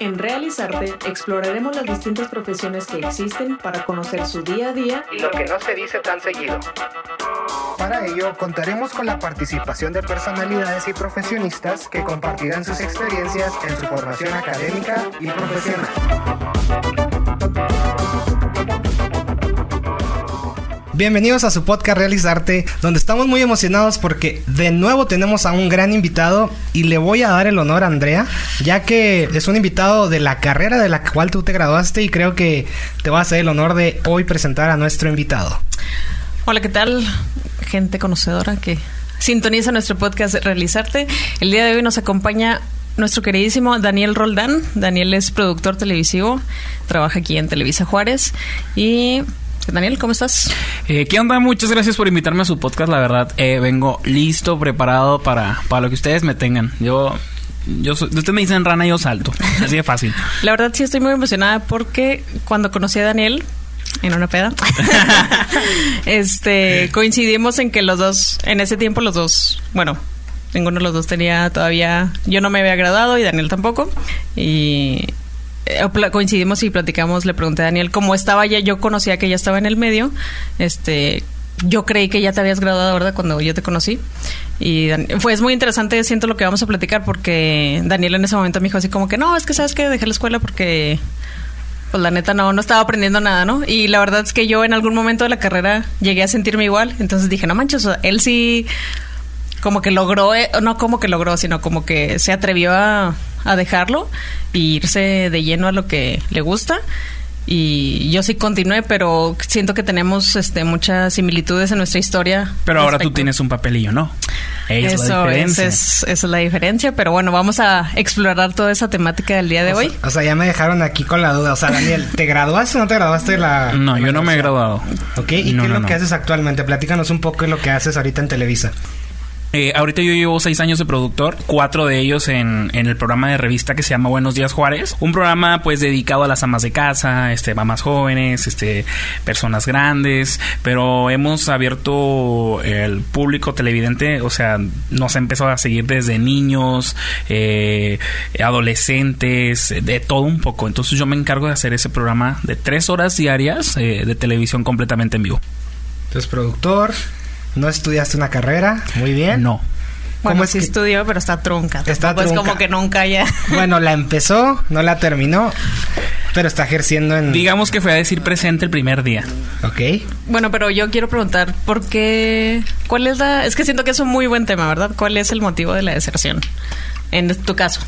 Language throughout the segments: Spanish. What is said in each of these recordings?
En Realizarte exploraremos las distintas profesiones que existen para conocer su día a día y lo que no se dice tan seguido. Para ello, contaremos con la participación de personalidades y profesionistas que compartirán sus experiencias en su formación académica y profesional. Bienvenidos a su podcast Realizarte, donde estamos muy emocionados porque de nuevo tenemos a un gran invitado y le voy a dar el honor a Andrea, ya que es un invitado de la carrera de la cual tú te graduaste y creo que te va a hacer el honor de hoy presentar a nuestro invitado. Hola, ¿qué tal? Gente conocedora que sintoniza nuestro podcast Realizarte. El día de hoy nos acompaña nuestro queridísimo Daniel Roldán. Daniel es productor televisivo, trabaja aquí en Televisa Juárez y Daniel, ¿cómo estás? Eh, ¿Qué onda? Muchas gracias por invitarme a su podcast. La verdad, eh, vengo listo, preparado para, para lo que ustedes me tengan. Yo yo usted me dicen rana, yo salto. Así de fácil. La verdad sí estoy muy emocionada porque cuando conocí a Daniel en una peda, este coincidimos en que los dos, en ese tiempo los dos, bueno, ninguno de los dos tenía todavía, yo no me había graduado y Daniel tampoco. Y coincidimos y platicamos, le pregunté a Daniel cómo estaba ya, yo conocía que ya estaba en el medio, este, yo creí que ya te habías graduado, ¿verdad? Cuando yo te conocí. Y fue muy interesante, siento lo que vamos a platicar, porque Daniel en ese momento me dijo así como que, no, es que sabes que dejé la escuela porque, pues la neta no, no estaba aprendiendo nada, ¿no? Y la verdad es que yo en algún momento de la carrera llegué a sentirme igual, entonces dije, no manches, él sí como que logró, eh, no como que logró, sino como que se atrevió a, a dejarlo e irse de lleno a lo que le gusta y yo sí continué, pero siento que tenemos este, muchas similitudes en nuestra historia. Pero ahora tú tienes un papelillo, ¿no? Esa es la diferencia. Es, esa es la diferencia, pero bueno, vamos a explorar toda esa temática del día de hoy. o sea, ya me dejaron aquí con la duda. O sea, Daniel, ¿te graduaste o no te graduaste de la... No, yo no me he graduado. Ok, ¿y qué es lo que haces actualmente? Platícanos un poco de lo que haces ahorita en Televisa. Eh, ahorita yo llevo seis años de productor, cuatro de ellos en, en, el programa de revista que se llama Buenos Días Juárez. Un programa pues dedicado a las amas de casa, este, mamás jóvenes, este, personas grandes, pero hemos abierto el público televidente, o sea, nos ha empezado a seguir desde niños, eh, adolescentes, de todo un poco. Entonces yo me encargo de hacer ese programa de tres horas diarias eh, de televisión completamente en vivo. Entonces, productor, no estudiaste una carrera, muy bien. No. Bueno, sí estudió, pero está trunca. Está trunca. Es como que nunca ya. Bueno, la empezó, no la terminó, pero está ejerciendo en. Digamos que fue a decir presente el primer día. Ok. Bueno, pero yo quiero preguntar, ¿por qué? ¿Cuál es la.? Es que siento que es un muy buen tema, ¿verdad? ¿Cuál es el motivo de la deserción? En tu caso.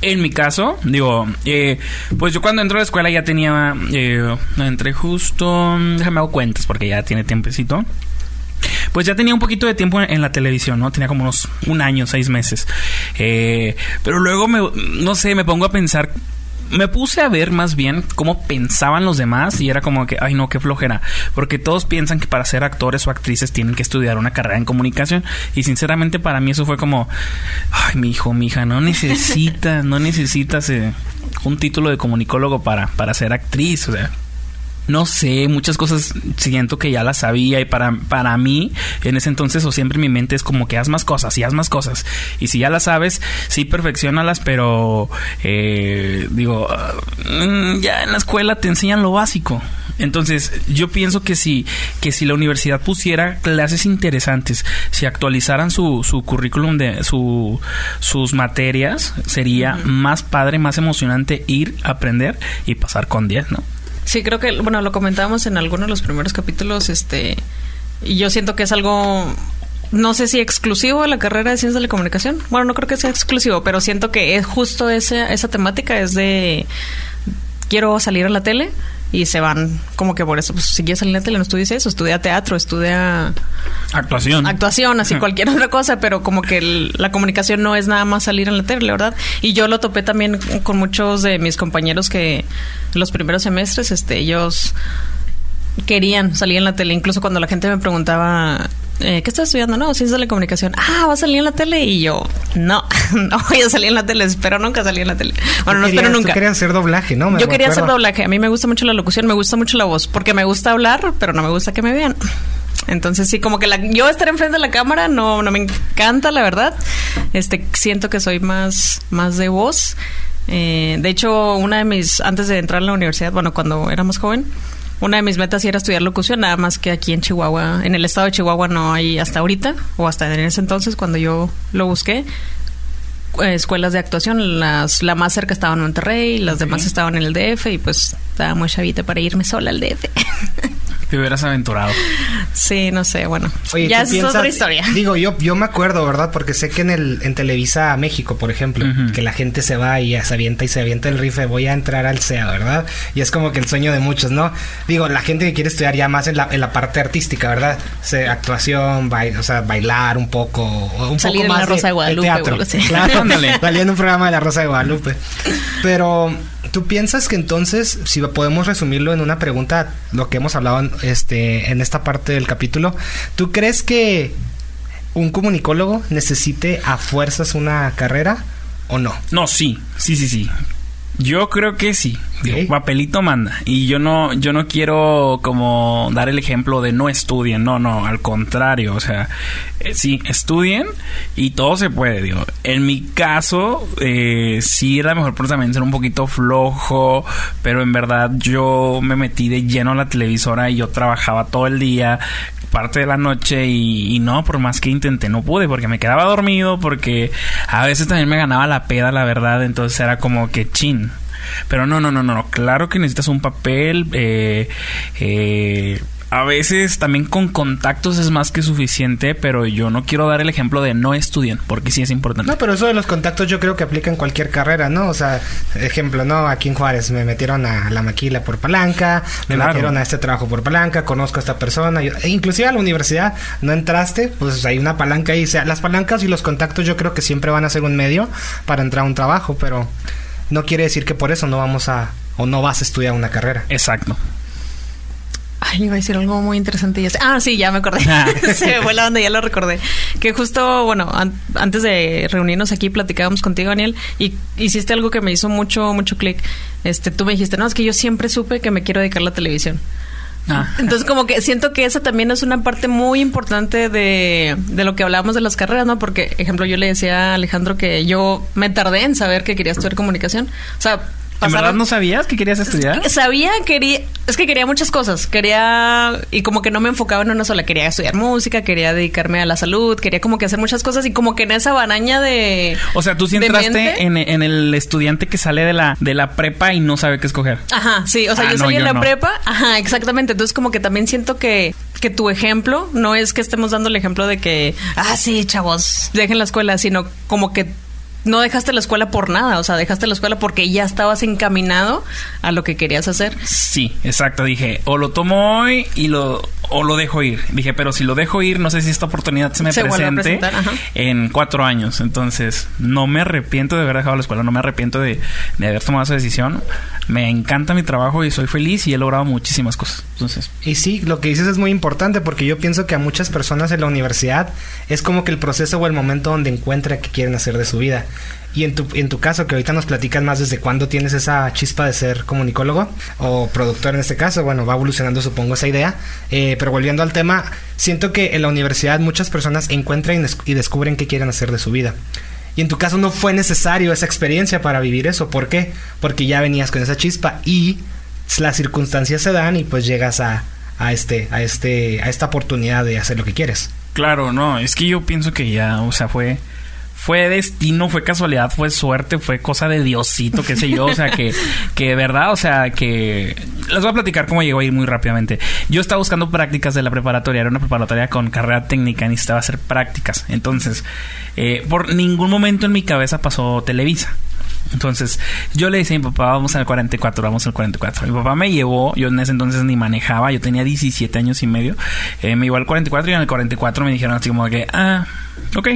En mi caso, digo, eh, pues yo cuando entré a la escuela ya tenía. Eh, entré justo. Déjame hago cuentas porque ya tiene tiempecito pues ya tenía un poquito de tiempo en, la televisión, ¿no? Tenía como unos un año, seis meses. Eh, pero luego me, no sé, me pongo a pensar me puse a ver más bien cómo pensaban los demás y era como que, ay no, qué flojera, porque todos piensan que para ser actores o actrices tienen que estudiar una carrera en comunicación y sinceramente para mí eso fue como, ay mi hijo, mi hija, no necesitas, no necesitas eh, un título de comunicólogo para, para ser actriz, o sea, no sé, muchas cosas siento que ya las sabía y para, para mí en ese entonces o siempre mi mente es como que haz más cosas y haz más cosas. Y si ya las sabes, sí perfeccionalas, pero eh, digo, mm, ya en la escuela te enseñan lo básico. Entonces, yo pienso que si, que si la universidad pusiera clases interesantes, si actualizaran su, su currículum de su, sus materias, sería más padre, más emocionante ir, aprender y pasar con 10, ¿no? Sí, creo que, bueno, lo comentábamos en alguno de los primeros capítulos, este, y yo siento que es algo, no sé si exclusivo de la carrera de ciencias de la comunicación. Bueno, no creo que sea exclusivo, pero siento que es justo esa, esa temática, es de, quiero salir a la tele, y se van como que por eso, pues si quieres salir a la tele, no estudies eso, estudia teatro, estudia... Actuación. Actuación, así cualquier otra cosa, pero como que la comunicación no es nada más salir en la tele, ¿verdad? Y yo lo topé también con muchos de mis compañeros que los primeros semestres, este, ellos querían salir en la tele, incluso cuando la gente me preguntaba eh, ¿qué estás estudiando? No, ciencias de la comunicación. Ah, ¿va a salir en la tele? Y yo, no, no voy a salir en la tele, espero nunca salir en la tele. Bueno, no espero nunca. quería hacer doblaje, ¿no? yo quería hacer doblaje. A mí me gusta mucho la locución, me gusta mucho la voz, porque me gusta hablar, pero no me gusta que me vean. Entonces sí, como que la, yo estar enfrente de la cámara no, no me encanta, la verdad. Este, siento que soy más, más de voz. Eh, de hecho, una de mis, antes de entrar a la universidad, bueno, cuando era más joven, una de mis metas era estudiar locución, nada más que aquí en Chihuahua, en el estado de Chihuahua no hay hasta ahorita, o hasta en ese entonces cuando yo lo busqué, eh, escuelas de actuación. Las, la más cerca estaba en Monterrey, las demás estaban en el DF y pues estaba muy chavita para irme sola al DF. Te hubieras aventurado. sí, no sé, bueno. Oye, ya ¿tú es piensas- otra historia. Digo, yo, yo me acuerdo, ¿verdad? Porque sé que en el en Televisa México, por ejemplo, que la gente se va y se avienta y se avienta el rife, voy a entrar al SEA, ¿verdad? Y es como que el sueño de muchos, ¿no? Digo, la gente que quiere estudiar ya más en la, en la parte artística, ¿verdad? Se, actuación, bai- o sea, bailar un poco, o un Salir poco en La más Rosa de Guadalupe o teatro. Claro, Ándale. salir en un programa de La Rosa de Guadalupe. Pero ¿Tú piensas que entonces, si podemos resumirlo en una pregunta, lo que hemos hablado en, este, en esta parte del capítulo, ¿tú crees que un comunicólogo necesite a fuerzas una carrera o no? No, sí, sí, sí, sí. Yo creo que sí. Digo, papelito manda. Y yo no, yo no quiero como dar el ejemplo de no estudien. No, no, al contrario. O sea, eh, sí, estudien y todo se puede. Digo, en mi caso, eh, sí era mejor por también ser un poquito flojo. Pero en verdad yo me metí de lleno a la televisora y yo trabajaba todo el día parte de la noche y, y no, por más que intenté, no pude porque me quedaba dormido, porque a veces también me ganaba la peda, la verdad, entonces era como que chin. Pero no, no, no, no, claro que necesitas un papel, eh, eh, a veces también con contactos es más que suficiente, pero yo no quiero dar el ejemplo de no estudien, porque sí es importante. No, pero eso de los contactos yo creo que aplica en cualquier carrera, ¿no? O sea, ejemplo, ¿no? Aquí en Juárez me metieron a la maquila por palanca, me Claro. metieron a este trabajo por palanca, conozco a esta persona, yo- e inclusive a la universidad no entraste, pues hay una palanca ahí, o sea, las palancas y los contactos yo creo que siempre van a ser un medio para entrar a un trabajo, pero no quiere decir que por eso no vamos a o no vas a estudiar una carrera. Exacto. Ay, iba a decir algo muy interesante. y ya sé- Ah, sí, ya me acordé. Se me fue la onda, ya lo recordé. Que justo, bueno, an- antes de reunirnos aquí, platicábamos contigo, Daniel, y hiciste algo que me hizo mucho, mucho clic. Este, tú me dijiste, no, es que yo siempre supe que me quiero dedicar a la televisión. Ah. Entonces, como que siento que esa también es una parte muy importante de, de lo que hablábamos de las carreras, ¿no? Porque, ejemplo, yo le decía a Alejandro que yo me tardé en saber que quería estudiar comunicación. O sea, ¿En verdad no sabías que querías estudiar? Sabía, quería, es que quería muchas cosas. Quería, y como que no me enfocaba en una sola. Quería estudiar música, quería dedicarme a la salud, quería como que hacer muchas cosas y como que en esa baraña de. O sea, tú sí entraste en, en el estudiante que sale de la, de la prepa y no sabe qué escoger. Ajá, sí, o sea, Ah, yo no, soy en la no. prepa, ajá, exactamente. Entonces, como que también siento que, que tu ejemplo no es que estemos dando el ejemplo de que, ah, sí, chavos, dejen la escuela, sino como que no dejaste la escuela por nada, o sea, dejaste la escuela porque ya estabas encaminado a lo que querías hacer. Sí, exacto. Dije, o lo tomo hoy y lo o lo dejo ir. Dije, pero si lo dejo ir, no sé si esta oportunidad se me Se vuelve a presente en cuatro años. Entonces, no me arrepiento de haber dejado la escuela, no me arrepiento de, de haber tomado esa decisión. Me encanta mi trabajo y soy feliz y he logrado muchísimas cosas. Entonces, Y sí, lo que dices es muy importante porque yo pienso que a muchas personas en la universidad es como que el proceso o el momento donde encuentra qué quieren hacer de su vida. Y en tu, en tu caso, que ahorita nos platicas más desde cuándo tienes esa chispa de ser comunicólogo o productor en este caso, bueno, va evolucionando supongo esa idea. Eh, pero volviendo al tema, siento que en la universidad muchas personas encuentran y des- y descubren qué quieren hacer de su vida. Y en tu caso no fue necesario esa experiencia para vivir eso. ¿Por qué? Porque ya venías con esa chispa y las circunstancias se dan y pues llegas a, a este, a este, a esta oportunidad de hacer lo que quieres. claro, no, es que yo pienso que ya, o sea, fue fue destino, fue casualidad, fue suerte, fue cosa de Diosito, qué sé yo, o sea, que, que verdad, o sea, que... Les voy a platicar cómo llegó ahí muy rápidamente. Yo estaba buscando prácticas de la preparatoria, era una preparatoria con carrera técnica, necesitaba hacer prácticas. Entonces, eh, por ningún momento en mi cabeza pasó Televisa. Entonces, yo le decía a mi papá, vamos al 44, vamos al 44. Mi papá me llevó, yo en ese entonces ni manejaba, yo tenía 17 años y medio. Eh, me llevó al 44 y en el 44 me dijeron así como que, ah, ok,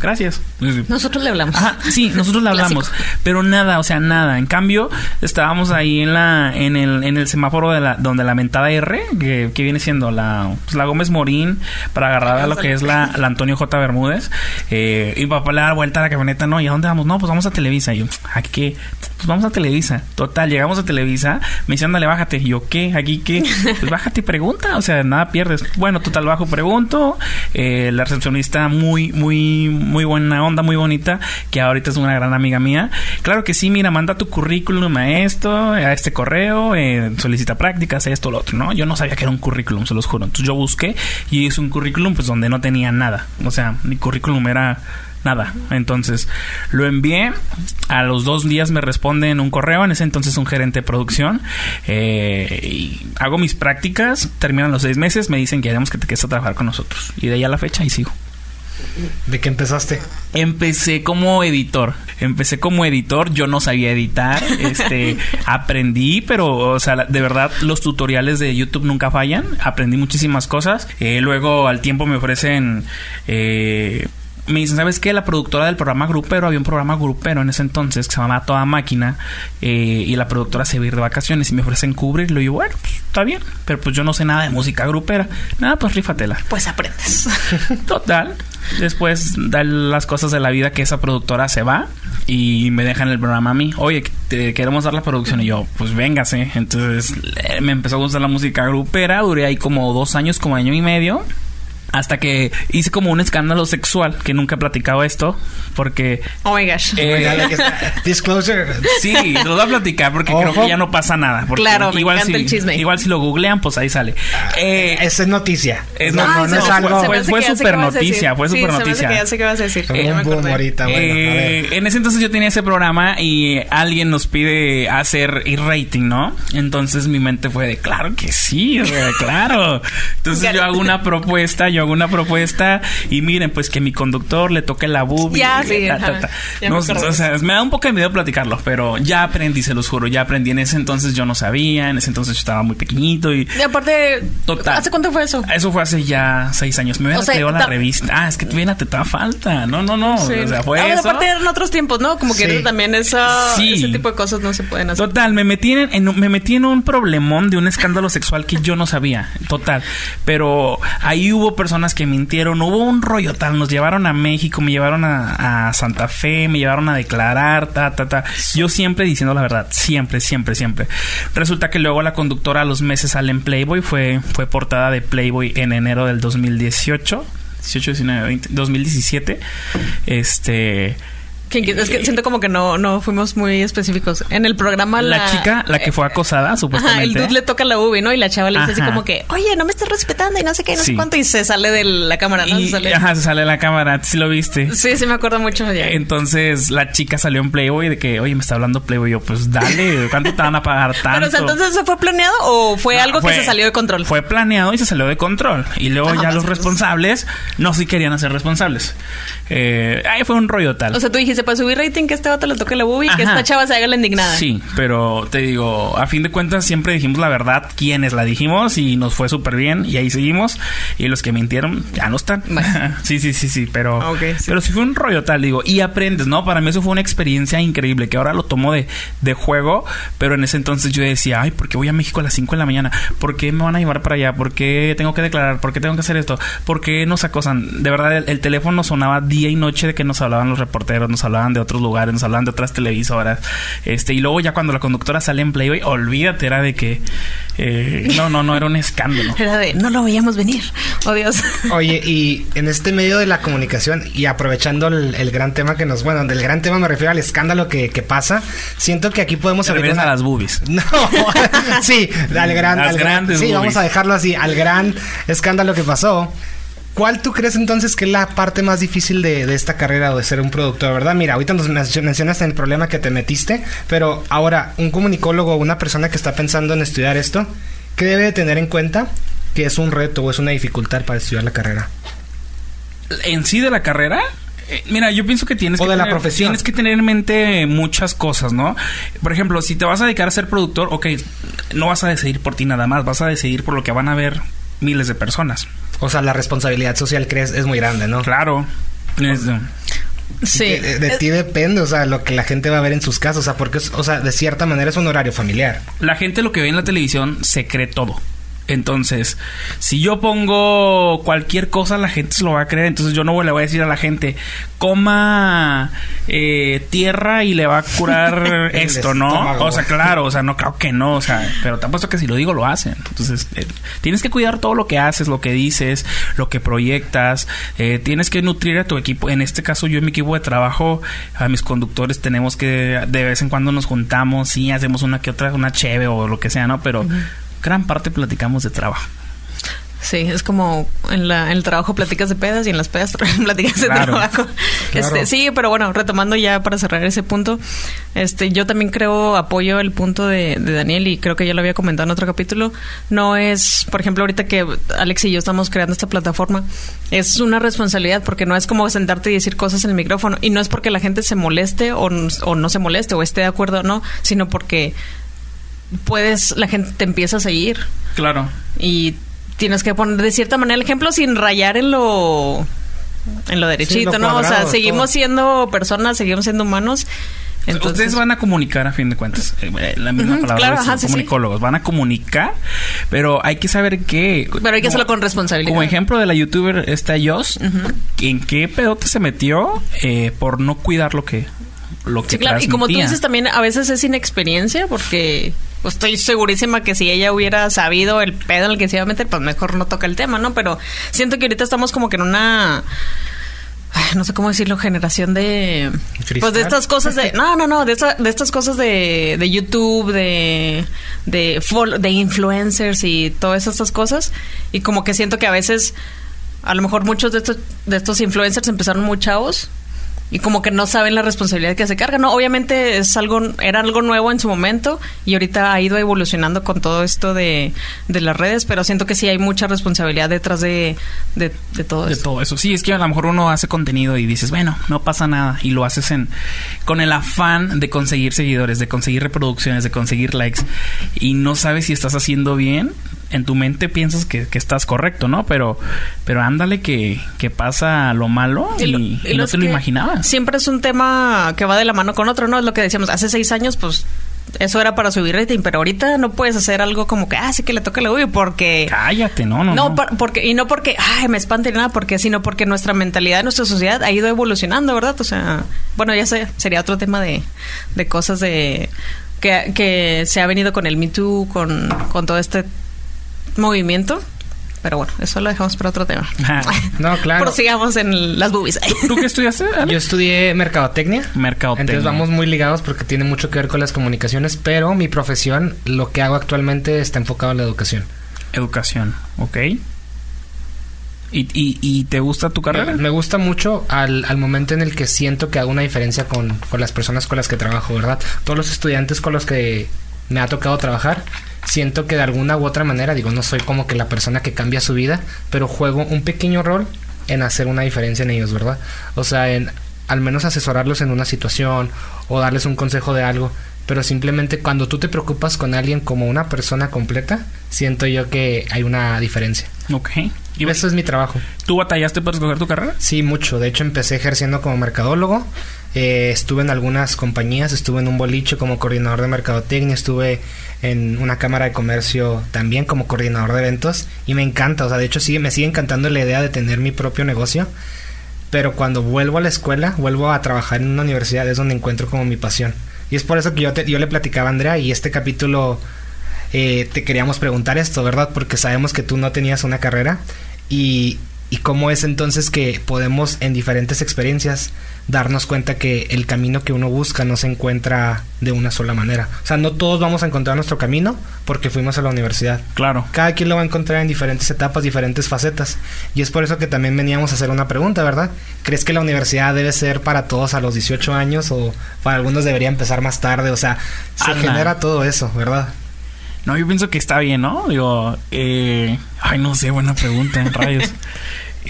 gracias. Nosotros le hablamos. Ajá, sí, nosotros le hablamos, pero nada, o sea, nada. En cambio, estábamos ahí en la en el, en el semáforo de la donde la mentada R, que, que viene siendo la, pues, la Gómez Morín, para agarrar a lo que es la, la Antonio J. Bermúdez. Eh, y papá le da vuelta a la camioneta, no, ¿y a dónde vamos? No, pues vamos a Televisa. Y yo, ¿a qué? Pues vamos a Televisa. Total, llegamos a Televisa, me dicen, ándale, bájate. Y yo, ¿qué? ¿Aquí qué? Pues bájate y pregunta, o sea, nada pierdes. Bueno, total, bajo, pregunto. Eh, la recepcionista muy, muy, muy buena onda, muy bonita, que ahorita es una gran amiga mía. Claro que sí, mira, manda tu currículum a esto, a este correo, eh, solicita prácticas, esto, lo otro, ¿no? Yo no sabía que era un currículum, se los juro. Entonces yo busqué y es un currículum pues donde no tenía nada. O sea, mi currículum era nada. Entonces lo envié. A los dos días me responden un correo. En ese entonces un gerente de producción. Eh, y hago mis prácticas. Terminan los seis meses. Me dicen que queremos que te quedes a trabajar con nosotros. Y de ahí a la fecha y sigo. ¿De qué empezaste? Empecé como editor. Empecé como editor. Yo no sabía editar. Este, aprendí, pero, o sea, de verdad, los tutoriales de YouTube nunca fallan. Aprendí muchísimas cosas. Eh, luego, al tiempo, me ofrecen. Eh, me dicen, ¿sabes qué? La productora del programa grupero, había un programa grupero en ese entonces que se llamaba Toda Máquina, eh, y la productora se iba a ir de vacaciones y me ofrecen cubrirlo. Y yo, bueno, pues está bien, pero pues yo no sé nada de música grupera. Nada, pues rífatela. Pues aprendes. Total. Después da las cosas de la vida que esa productora se va y me dejan el programa a mí. Oye, te queremos dar la producción. Y yo, pues véngase. Entonces eh, me empezó a gustar la música grupera. Duré ahí como dos años, como año y medio. Hasta que hice como un escándalo sexual, que nunca he platicado esto, porque... Oh my gosh. eh, Disclosure. Sí, lo voy a platicar porque creo Ojo. que ya no pasa nada. Porque Claro, me igual encanta si, el chisme. Igual si lo googlean, pues ahí sale. Eh, Esa es noticia. Es no, no- no, no es fue- algo. fue- me fue super noticia, fue Sí, super me hace noticia. ya sé qué vas a decir. Un me boom acordé. ahorita. Bueno, a Eh, en ese entonces yo tenía ese programa y alguien nos pide hacer e-rating, ¿no? Entonces mi mente fue de, claro que sí, claro. Entonces yo hago una propuesta, yo hago una propuesta y miren, pues que mi conductor le toque la boobie. Ya, sí, ta, ta, ajá. ta. Ya me No, o sea, me da un poco de miedo platicarlo, pero ya aprendí, se los juro, ya aprendí. En ese entonces yo no sabía, en ese entonces yo estaba muy pequeñito y... Y aparte, Total. ¿hace cuánto fue eso? Eso fue hace ya seis años. Me hubiera O sea, creado la ta- revista. Ah, es que todavía te da falta. No, no, no. Sí. O sea, fue Ah, eso. Aparte eran otros tiempos, ¿no? Como que Sí. también esa, Sí. ese tipo de cosas no se pueden hacer. Total, me metí en, en me metí en un problemón de un escándalo sexual que yo no sabía. Total. Pero ahí hubo personas que mintieron. Hubo un rollo tal. Nos llevaron a México, me llevaron a, a Santa Fe, me llevaron a declarar, ta, ta, ta. Yo siempre diciendo la verdad. Siempre, siempre, siempre. Resulta que luego la conductora a los meses sale en Playboy. Fue, fue portada de Playboy en enero del 2018. 18, 19, 20, 2017. Este. Que- es que siento como que no, no fuimos muy específicos. En el programa la... La chica, la que fue acosada, Ajá, supuestamente. el dude le toca la ubi, ¿no? Y la chava le dice así como que, oye, no me estás respetando y no sé qué, no Sí. sé cuánto. Y se sale de la cámara, ¿no? Y- Se sale. Ajá, se sale la cámara, sí lo viste. Sí, sí me acuerdo mucho ya. Entonces la chica salió en Playboy de que, oye, me está hablando Playboy. Yo, pues dale, ¿cuánto te van a pagar tanto? Pero, o sea, entonces, ¿eso fue planeado o fue No, algo fue- que se salió de control? Fue planeado y se salió de control. Y luego Ah, ya pues, los responsables no sí querían hacer responsables. Eh, ahí fue un rollo tal. O sea, tú dijiste, para subir rating, que este vato le toque la boobie y que esta chava se haga la indignada. Sí, pero te digo, a fin de cuentas siempre dijimos la verdad, quienes la dijimos y nos fue súper bien y ahí seguimos. Y los que mintieron ya no están. Bueno. sí, sí, sí, sí, pero, Ok, sí. pero sí fue un rollo tal, digo, y aprendes, ¿no? Para mí eso fue una experiencia increíble que ahora lo tomo de, de juego, pero en ese entonces yo decía, ay, ¿por qué voy a México a las 5 de la mañana? ¿Por qué me van a llevar para allá? ¿Por qué tengo que declarar? ¿Por qué tengo que hacer esto? ¿Por qué nos acosan? De verdad, el, el teléfono sonaba día y noche de que nos hablaban los reporteros, nos hablaban de otros lugares, nos hablaban de otras televisoras. Este, y luego ya cuando la conductora sale en Playboy, olvídate, era de que eh, no, no, no, era un escándalo. Era de, no lo veíamos venir. Oh, Dios. Oye, y en este medio de la comunicación y aprovechando el, el gran tema que nos... Bueno, del gran tema me refiero al escándalo que, que pasa. Siento que aquí podemos Se abrir una- a las boobies. No, sí, al gran... Las al gran- grandes sí, boobies. vamos a dejarlo así, al gran escándalo que pasó. ¿Cuál tú crees entonces que es la parte más difícil de, de esta carrera o de ser un productor, verdad? Mira, ahorita nos men- mencionas el problema que te metiste, pero ahora, un comunicólogo o una persona que está pensando en estudiar esto, ¿qué debe de tener en cuenta que es un reto o es una dificultad para estudiar la carrera? en sí de la carrera. eh, Mira, yo pienso que tienes O que de la tener, profesión. tienes que tener en mente muchas cosas, ¿no? Por ejemplo, si te vas a dedicar a ser productor, ok, no vas a decidir por ti nada más, vas a decidir por lo que van a ver miles de personas. O sea, la responsabilidad social crees es muy grande, ¿no? Claro. Es- Sí. De, de ti depende, o sea, lo que la gente va a ver en sus casas, o sea, porque, es- o sea, de cierta manera es un horario familiar. La gente lo que ve en la televisión se cree todo. Entonces, si yo pongo cualquier cosa, la gente se lo va a creer. Entonces, yo no le voy a decir a la gente, coma eh, tierra y le va a curar esto, ¿no? estómago. O sea, claro, o sea, no creo que no, o sea, pero te apuesto que si lo digo, lo hacen. Entonces, eh, tienes que cuidar todo lo que haces, lo que dices, lo que proyectas. eh, tienes que nutrir a tu equipo. En este caso, yo en mi equipo de trabajo, a mis conductores, tenemos que de vez en cuando nos juntamos, sí, hacemos una que otra, una cheve o lo que sea, ¿no? Pero gran parte platicamos de trabajo. Sí, es como en, la, en el trabajo platicas de pedas y en las pedas platicas de Claro, trabajo. claro. Este, sí, pero bueno, retomando ya para cerrar ese punto, este, yo también creo, apoyo el punto de, de Daniel y creo que ya lo había comentado en otro capítulo. No es, por ejemplo, ahorita que Alex y yo estamos creando esta plataforma, es una responsabilidad porque no es como sentarte y decir cosas en el micrófono y no es porque la gente se moleste o, o no se moleste o esté de acuerdo o no, sino porque puedes, la gente te empieza a seguir Claro. y tienes que poner de cierta manera el ejemplo sin rayar en lo en lo derechito, lo ¿no? O sea, seguimos todo. siendo personas, seguimos siendo humanos. Entonces, Ustedes van a comunicar a fin de cuentas. Eh, eh, La misma palabra claro, es ajá, sí, sí. comunicólogos. Van a comunicar, pero hay que saber que. pero hay que hacerlo con responsabilidad. Como ejemplo de la youtuber está Joss, ¿en qué pedote se metió eh, por no cuidar lo que lo que Sí, claro, y como tú dices también a veces es inexperiencia porque pues, estoy segurísima que si ella hubiera sabido el pedo en el que se iba a meter, pues mejor no toca el tema, ¿no? Pero siento que ahorita estamos como que en una no sé cómo decirlo, generación de ¿Cristal? pues de estas cosas de no, no, no, de, esta- de estas cosas de, de YouTube, de de de influencers y todas estas cosas y como que siento que a veces a lo mejor muchos de estos de estos influencers empezaron muy chavos y como que no saben la responsabilidad que se carga, ¿no? Obviamente es algo, era algo nuevo en su momento y ahorita ha ido evolucionando con todo esto de, de las redes, pero siento que sí hay mucha responsabilidad detrás de, de, de todo de esto. todo eso. Sí, es que a lo mejor uno hace contenido y dices, bueno, no pasa nada. Y lo haces en con el afán de conseguir seguidores, de conseguir reproducciones, de conseguir likes. Y no sabes si estás haciendo bien. En tu mente piensas que, que estás correcto, ¿no? Pero, pero ándale que, que pasa lo malo y, lo- y y no te lo imaginabas. Siempre es un tema que va de la mano con otro, ¿no? Es lo que decíamos, hace seis años, pues eso era para subir rating, pero ahorita no puedes hacer algo como que, ah, sí que le toca el uy, porque... Cállate, no, no. No, no. par- porque, y no porque, ay, me espante ni nada, porque, sino porque nuestra mentalidad, nuestra sociedad ha ido evolucionando, ¿verdad? O sea, bueno, ya sé, sería otro tema de, de cosas de que, que se ha venido con el Me Too, con, con todo este movimiento. Pero bueno, eso lo dejamos para otro tema. Ah. No, claro. Prosigamos en las boobies. ¿Tú qué estudiaste? Ale? Yo estudié mercadotecnia. Mercadotecnia. Entonces vamos muy ligados porque tiene mucho que ver con las comunicaciones, pero mi profesión, lo que hago actualmente está enfocado en la educación. Educación, ok. ¿Y, y, y te gusta tu carrera? Me gusta mucho al, al momento en el que siento que hago una diferencia con, con las personas con las que trabajo, ¿verdad? Todos los estudiantes con los que me ha tocado trabajar, siento que de alguna u otra manera, digo, no soy como que la persona que cambia su vida, pero juego un pequeño rol en hacer una diferencia en ellos, ¿verdad? O sea, en al menos asesorarlos en una situación o darles un consejo de algo. Pero simplemente cuando tú te preocupas con alguien como una persona completa, siento yo que hay una diferencia. Ok. Y eso es mi trabajo. ¿Tú batallaste para escoger tu carrera? Sí, mucho. De hecho, empecé ejerciendo como mercadólogo. Eh, estuve en algunas compañías, estuve en un boliche como coordinador de mercadotecnia, estuve en una cámara de comercio también como coordinador de eventos y me encanta, o sea, de hecho sí, me sigue encantando la idea de tener mi propio negocio, pero cuando vuelvo a la escuela, vuelvo a trabajar en una universidad, es donde encuentro como mi pasión. Y es por eso que yo, te- yo le platicaba a Andrea y este capítulo eh, te queríamos preguntar esto, ¿verdad? Porque sabemos que tú no tenías una carrera y, y cómo es entonces que podemos en diferentes experiencias darnos cuenta que el camino que uno busca no se encuentra de una sola manera. O sea, no todos vamos a encontrar nuestro camino porque fuimos a la universidad. Claro. Cada quien lo va a encontrar en diferentes etapas, diferentes facetas. Y es por eso que también veníamos a hacer una pregunta, ¿verdad? ¿Crees que la universidad debe ser para todos a los 18 años o para algunos debería empezar más tarde? O sea, se genera todo eso, ¿verdad? No, yo pienso que está bien, ¿no? Digo, eh... Ay, no sé, buena pregunta, rayos.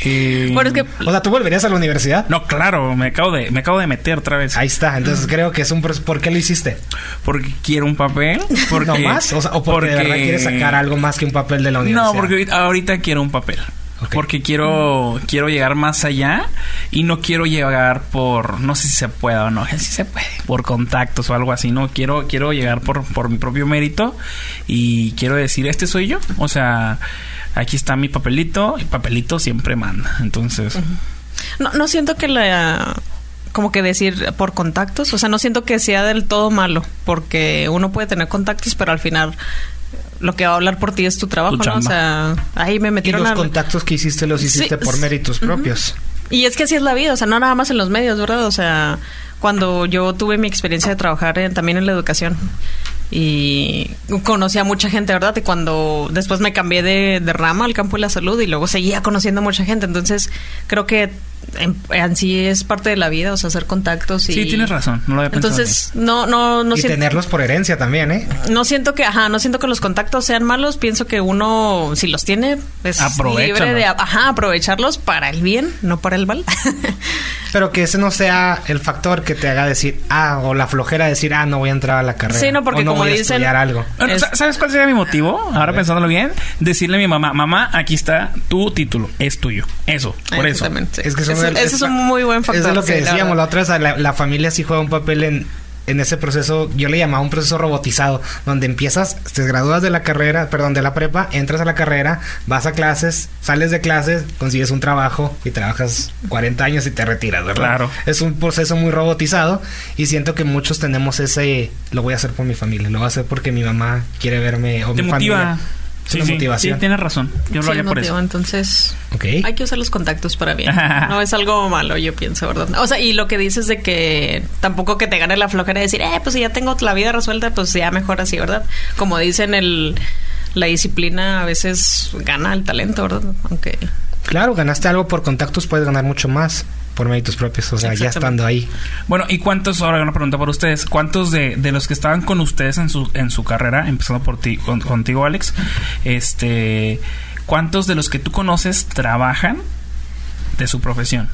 Eh, Bueno, es que O sea, ¿tú volverías a la universidad? No, claro, me acabo de, me acabo de meter otra vez. Ahí está, entonces creo que es un... ¿Por qué lo hiciste? Porque quiero un papel. Porque, ¿No más? O, sea, ¿o porque, de verdad quieres sacar algo más que un papel de la universidad? No, porque ahorita, ahorita quiero un papel. Porque quiero, quiero llegar más allá y no quiero llegar por, no sé si se puede o no, si se puede, por contactos o algo así, no, quiero, quiero llegar por, por mi propio mérito y quiero decir, este soy yo, o sea, aquí está mi papelito y papelito siempre manda, entonces... No, no siento que la como que decir por contactos, o sea, no siento que sea del todo malo, porque uno puede tener contactos, pero al final lo que va a hablar por ti es tu trabajo, Tu ¿no? O sea, ahí me Y metieron los a... contactos que hiciste los hiciste Sí, por méritos propios. Y es que así es la vida, o sea, no nada más en los medios, ¿verdad? O sea, cuando yo tuve mi experiencia de trabajar en- también en la educación y conocí a mucha gente, ¿verdad? Y cuando después me cambié de, de rama al campo de la salud y luego seguía conociendo a mucha gente, entonces creo que en, en sí es parte de la vida, o sea, hacer contactos y... Sí, tienes razón, no lo había pensado. Entonces, no, no, no y siento- tenerlos por herencia también, ¿eh? no siento que, ajá, no siento que los contactos sean malos. Pienso que uno, si los tiene, es libre de, ajá, aprovecharlos para el bien, no para el mal. Pero que ese no sea el factor que te haga decir, ah, o la flojera de decir, ah, no voy a entrar a la carrera. Sí, no, porque o no como voy a dicen- estudiar algo. Es- ¿Sabes cuál sería mi motivo? Ahora pensándolo bien, decirle a mi mamá, mamá, aquí está tu título, es tuyo. Eso, por eso. Exactamente. Es que ese es un muy buen factor. Eso es lo que sí, decíamos la, otra vez. La, la familia sí juega un papel en, en ese proceso. Yo le llamaba un proceso robotizado, donde empiezas, te gradúas de la carrera, perdón, de la prepa, entras a la carrera, vas a clases, sales de clases, consigues un trabajo y trabajas 40 años y te retiras, ¿verdad? Claro. Es un proceso muy robotizado y siento que muchos tenemos ese, lo voy a hacer por mi familia, lo voy a hacer porque mi mamá quiere verme o Te mi motiva. familia. Es Sí, una sí, motivación. sí, tienes razón. Yo Sí, lo haría por motivo, eso. Entonces, hay que usar los contactos para bien. No es algo malo, yo pienso, ¿verdad? O sea, y lo que dices de que tampoco que te gane la flojera de decir, eh, pues si ya tengo la vida resuelta, pues ya mejor así, ¿verdad? Como dicen, el, la disciplina a veces gana el talento, ¿verdad? Aunque... Claro, ganaste algo por contactos, puedes ganar mucho más por méritos propios, o sea, ya estando ahí. Bueno, ¿y cuántos, ahora una pregunta por ustedes, cuántos de, de los que estaban con ustedes en su, en su carrera, empezando por ti, con- contigo Alex, este, cuántos de los que tú conoces trabajan de su profesión?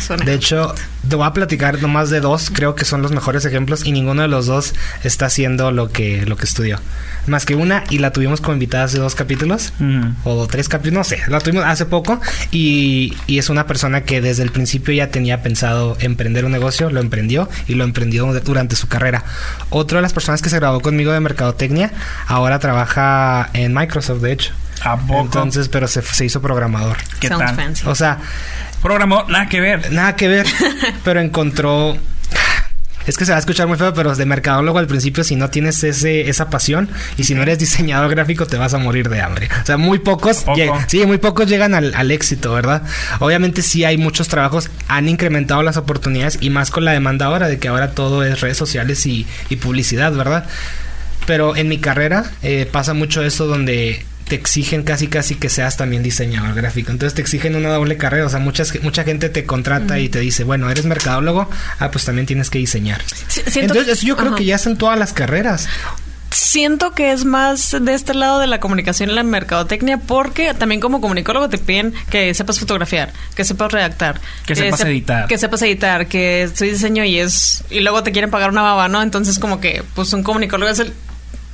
suena- De hecho, te voy a platicar nomás de dos, creo que son los mejores ejemplos y ninguno de los dos está haciendo lo que, lo que estudió. Más que una y la tuvimos como invitada hace dos capítulos. Mm. O tres capítulos, no sé, la tuvimos hace poco y, y es una persona que desde el principio ya tenía pensado emprender un negocio, lo emprendió y lo emprendió durante su carrera. Otra de las personas que se graduó conmigo de Mercadotecnia ahora trabaja en Microsoft, de hecho. ¿A poco? Entonces, pero se, se hizo programador. ¿Qué Sounds tal? fancy. O sea, Programó, nada que ver. Nada que ver, pero encontró... Es que se va a escuchar muy feo, pero de mercadólogo al principio, si no tienes ese, esa pasión y si no eres diseñador gráfico, te vas a morir de hambre. O sea, muy pocos, ¿A poco? lleg- sí, muy pocos llegan al, al éxito, ¿verdad? Obviamente sí hay muchos trabajos, han incrementado las oportunidades y más con la demanda ahora de que ahora todo es redes sociales y, y publicidad, ¿verdad? Pero en mi carrera eh, pasa mucho eso donde te exigen casi casi que seas también diseñador gráfico. Entonces te exigen una doble carrera. O sea, muchas, mucha gente te contrata y te dice, bueno, eres mercadólogo, ah, pues también tienes que diseñar. Sí, Entonces eso yo creo que ya son todas las carreras. Siento que es más de este lado de la comunicación y la mercadotecnia porque también como comunicólogo te piden que sepas fotografiar, que sepas redactar, Que sepas editar. que sepas editar, que soy diseño y es y luego te quieren pagar una baba, ¿no? Entonces como que pues un comunicólogo es el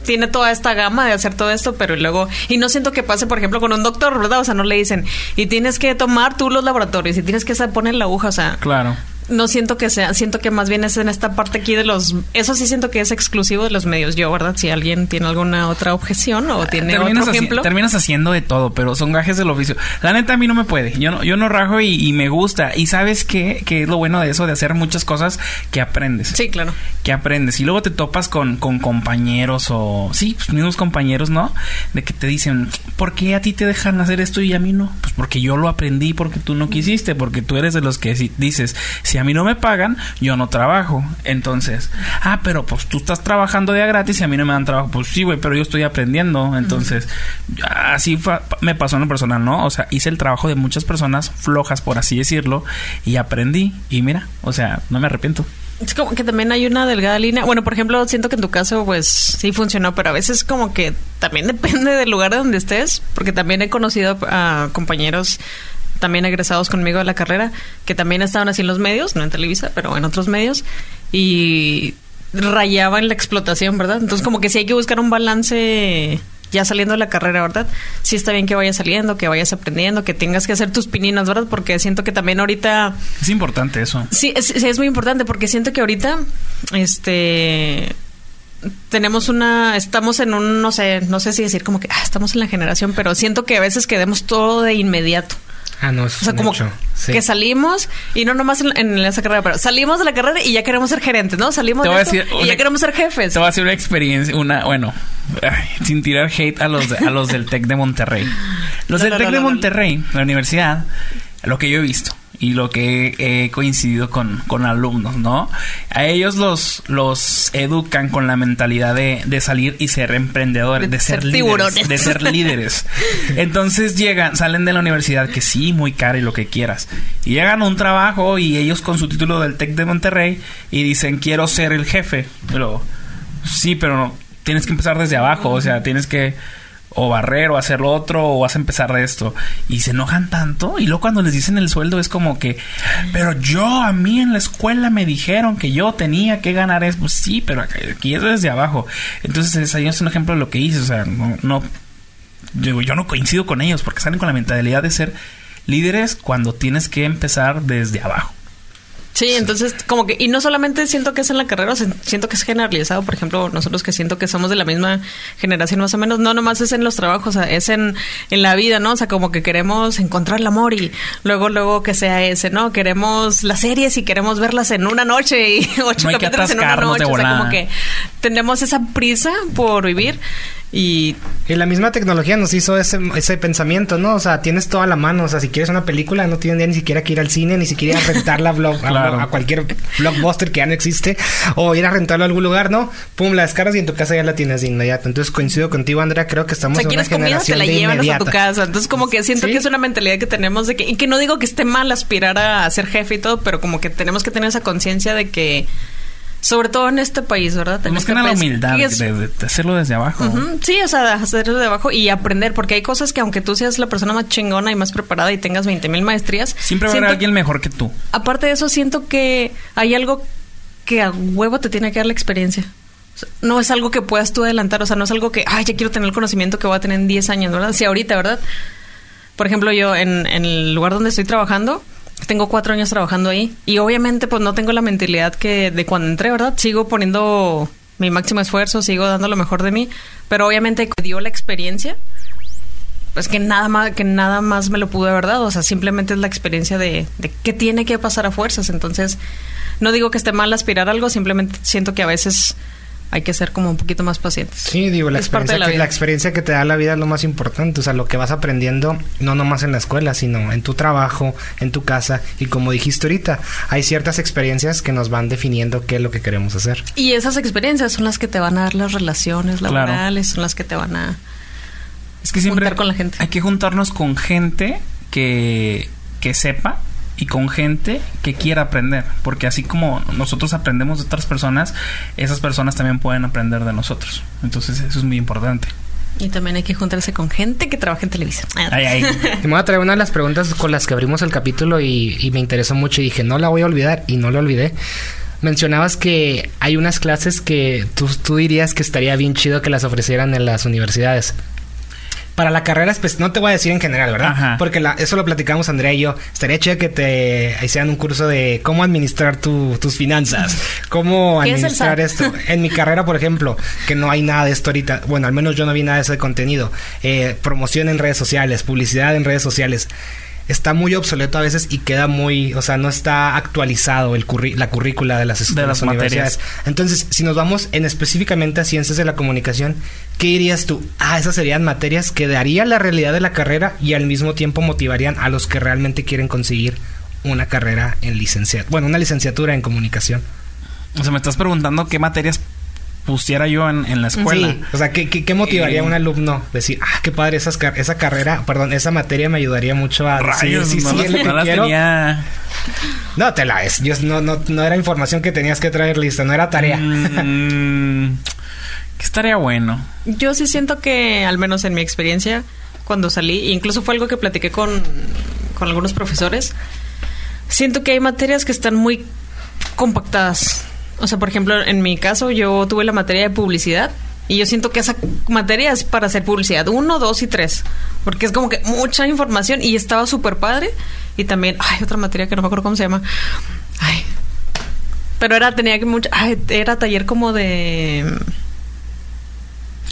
tiene toda esta gama de hacer todo esto, pero luego y no siento que pase, por ejemplo, con un doctor, ¿verdad? O sea, no le dicen y tienes que tomar tú los laboratorios y tienes que poner la aguja, o sea, Claro. No siento que sea, siento que más bien es en esta parte aquí de los, eso sí siento que es exclusivo de los medios. Yo, ¿verdad? Si alguien tiene alguna otra objeción o tiene terminas, otro ejemplo. terminas haciendo de todo, pero son gajes del oficio. La neta a mí no me puede. Yo no, yo no rajo y, y me gusta. Y sabes qué, que es lo bueno de eso, de hacer muchas cosas que aprendes. Sí, claro. que aprendes y luego te topas con, con compañeros o sí, pues mismos compañeros, ¿no? De que te dicen, ¿por qué a ti te dejan hacer esto y a mí no? Pues porque yo lo aprendí porque tú no quisiste, porque tú eres de los que si- dices, si a mí no me pagan, yo no trabajo. Entonces, ah, pero pues tú estás trabajando de a gratis y a mí no me dan trabajo. Pues sí, güey, pero yo estoy aprendiendo. Entonces, así fa- me pasó en lo personal, ¿no? O sea, hice el trabajo de muchas personas flojas, por así decirlo, y aprendí. Y mira, o sea, no me arrepiento. Es como que también hay una delgada línea. Bueno, por ejemplo, siento que en tu caso, pues sí funcionó, pero a veces como que también depende del lugar de donde estés, porque también he conocido a compañeros también egresados conmigo de la carrera, que también estaban así en los medios, no en Televisa, pero en otros medios, y rayaban la explotación, ¿verdad? Entonces como que sí hay que buscar un balance ya saliendo de la carrera, ¿verdad? Sí está bien que vayas saliendo, que vayas aprendiendo, que tengas que hacer tus pininos, ¿verdad? Porque siento que también ahorita... Es importante eso. Sí, es, sí, es muy importante porque siento que ahorita, este tenemos una, estamos en un, no sé, no sé si decir como que ah, estamos en la generación, pero siento que a veces queremos todo de inmediato. Ah, no, eso O sea, como mucho. Sí. que salimos y no nomás en, en esa carrera, pero salimos de la carrera y ya queremos ser gerentes, ¿no? Salimos de esto decir y una- ya queremos ser jefes. Te voy a hacer una experiencia, una, bueno, ay, sin tirar hate a los, de- a los del TEC de Monterrey. Los No, del no, TEC no, de. Monterrey, la universidad, lo que yo he visto y lo que he, coincidido con, con alumnos, ¿no? A ellos los, los educan con la mentalidad de, de salir y ser emprendedores, De de, ser, ser líderes, de ser líderes. Entonces llegan, salen de la universidad que sí, muy cara y lo que quieras. Y llegan a un trabajo y ellos con su título del TEC de Monterrey y dicen, quiero ser el jefe. Pero sí, pero no, tienes que empezar desde abajo, o sea, tienes que o barrer o hacer lo otro o vas a empezar de esto. Y se enojan tanto y luego cuando les dicen el sueldo es como que pero yo a mí en la escuela me dijeron que yo tenía que ganar eso pues sí pero aquí es desde abajo. Entonces es, ahí es un ejemplo de lo que hice o sea no, no yo no coincido con ellos porque salen con la mentalidad de ser líderes cuando tienes que empezar desde abajo Sí, entonces como que, y no solamente siento que es en la carrera, siento que es generalizado, por ejemplo, nosotros que siento que somos de la misma generación más o menos, no nomás es en los trabajos, o sea, es en, en la vida, ¿no? O sea, como que queremos encontrar el amor y luego, luego que sea ese, ¿no? Queremos las series y queremos verlas en una noche y ocho No capítulos en una noche, o sea, como que tenemos esa prisa por vivir y Y la misma tecnología nos hizo ese, ese pensamiento, ¿no? O sea, tienes toda la mano. O sea, si quieres una película, no tienes ni siquiera que ir al cine, ni siquiera ir a rentarla a, blog- a- Claro. a cualquier blockbuster que ya no existe, o ir a rentarlo a algún lugar, ¿no? Pum, la descargas y en tu casa ya la tienes de inmediato. Entonces coincido contigo, Andrea. Creo que O estamos sea, en una quieres comida, te generación la de inmediata. tu casa. Entonces, como que siento Sí. que es una mentalidad que tenemos de que, y que no digo que esté mal aspirar a ser jefe y todo, pero como que tenemos que tener esa conciencia de que, sobre todo en este país, ¿verdad? En que este la país, humildad es- de, de- de hacerlo desde abajo Sí, o sea, hacerlo de abajo y aprender, porque hay cosas que aunque tú seas la persona más chingona y más preparada y tengas 20 mil maestrías, siempre va a haber alguien mejor que tú aparte de eso, siento que hay algo que a huevo te tiene que dar la experiencia. No es algo que puedas tú adelantar, o sea, no es algo que, ay, ya quiero tener el conocimiento que voy a tener en 10 años, ¿verdad? Sí, ahorita, ¿verdad? Por ejemplo, yo en, en el lugar donde estoy trabajando, tengo cuatro años trabajando ahí y obviamente pues no tengo la mentalidad que de cuando entré, ¿verdad? Sigo poniendo mi máximo esfuerzo, sigo dando lo mejor de mí, pero obviamente dio la experiencia, pues que nada más que nada más me lo pude haber dado, o sea, simplemente es la experiencia de, de que tiene que pasar a fuerzas, entonces no digo que esté mal aspirar algo, simplemente siento que a veces hay que ser como un poquito más pacientes. Sí, digo, la Es parte experiencia, de la que, vida. la experiencia que te da la vida es lo más importante. O sea, lo que vas aprendiendo, no nomás en la escuela, sino en tu trabajo, en tu casa. Y como dijiste ahorita, hay ciertas experiencias que nos van definiendo qué es lo que queremos hacer. Y esas experiencias son las que te van a dar las relaciones Claro. laborales, son las que te van a Es que siempre juntar con la gente. hay que juntarnos con gente que, que sepa y con gente que quiera aprender. Porque así como nosotros aprendemos de otras personas, esas personas también pueden aprender de nosotros. Entonces eso es muy importante. y también hay que juntarse con gente que trabaja en televisión. Ay, ay. Me voy a traer una de las preguntas con las que abrimos el capítulo y, y me interesó mucho y dije, no la voy a olvidar y no la olvidé. Mencionabas que hay unas clases que tú, tú dirías que estaría bien chido que las ofrecieran en las universidades. Para la carrera, pues no te voy a decir en general, ¿verdad? Ajá. Porque la- eso lo platicamos Andrea y yo. Estaría chido que te hicieran un curso de cómo administrar tu- tus finanzas, cómo ¿Qué es el administrar esto. En mi carrera, por ejemplo, que no hay nada de esto ahorita. Bueno, al menos yo no vi nada de ese contenido. Eh, promoción en redes sociales, publicidad en redes sociales. Está muy obsoleto a veces y queda muy, o sea, no está actualizado el curri- la currícula de las, De de las universidades. Entonces, si nos vamos en específicamente a ciencias de la comunicación, ¿qué dirías tú? Ah, esas serían materias que darían la realidad de la carrera y al mismo tiempo motivarían a los que realmente quieren conseguir una carrera en licenciatura. Bueno, una licenciatura en comunicación. O sea, me estás preguntando qué materias pusiera yo en, en la escuela. Sí, o sea, ¿qué, qué, qué motivaría Eh, a un alumno? Decir, ah, qué padre, esas car- esa carrera, perdón, esa materia me ayudaría mucho a Rayos, sí, no sí, las, no las quiero. tenía. No, te la es. Yo, no, no, no era información que tenías que traer lista, no era tarea. Mm, que estaría bueno. Yo sí siento que, al menos en mi experiencia, cuando salí, e incluso fue algo que platiqué con, con algunos profesores, siento que hay materias que están muy compactadas. O sea, por ejemplo, en mi caso, yo tuve la materia de publicidad Y yo siento que esa materia es para hacer publicidad. Uno, dos y tres. Porque es como que mucha información y estaba súper padre. Y también, ay, otra materia que no me acuerdo cómo se llama. Ay. Pero era, tenía que mucho, ay, era taller como de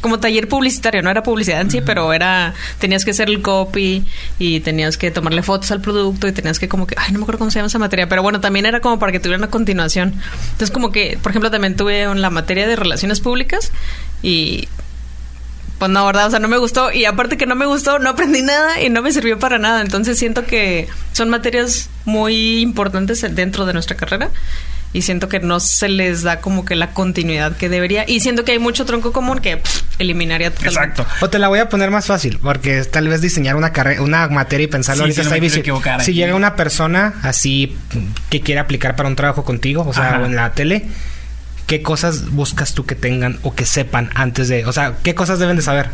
como taller publicitario, no era publicidad en sí, pero era, tenías que hacer el copy y tenías que tomarle fotos al producto y tenías que como que, ay, no me acuerdo cómo se llama esa materia, pero bueno, también era como para que tuviera una continuación. Entonces como que, por ejemplo, también tuve la materia de relaciones públicas y pues no, ¿verdad? O sea, no me gustó y aparte que no me gustó, no aprendí nada y no me sirvió para nada. Entonces siento que son materias muy importantes dentro de nuestra carrera y siento que no se les da como que la continuidad que debería y siento que hay mucho tronco común que eliminaría totalmente. Exacto. O te la voy a poner más fácil, porque tal vez diseñar una carrera, una materia y pensarlo Sí, ahorita no está difícil. Si aquí. llega una persona así que quiere aplicar para un trabajo contigo, o sea, Ajá. o en la tele, ¿qué cosas buscas tú que tengan o que sepan antes de, o sea, qué cosas deben de saber?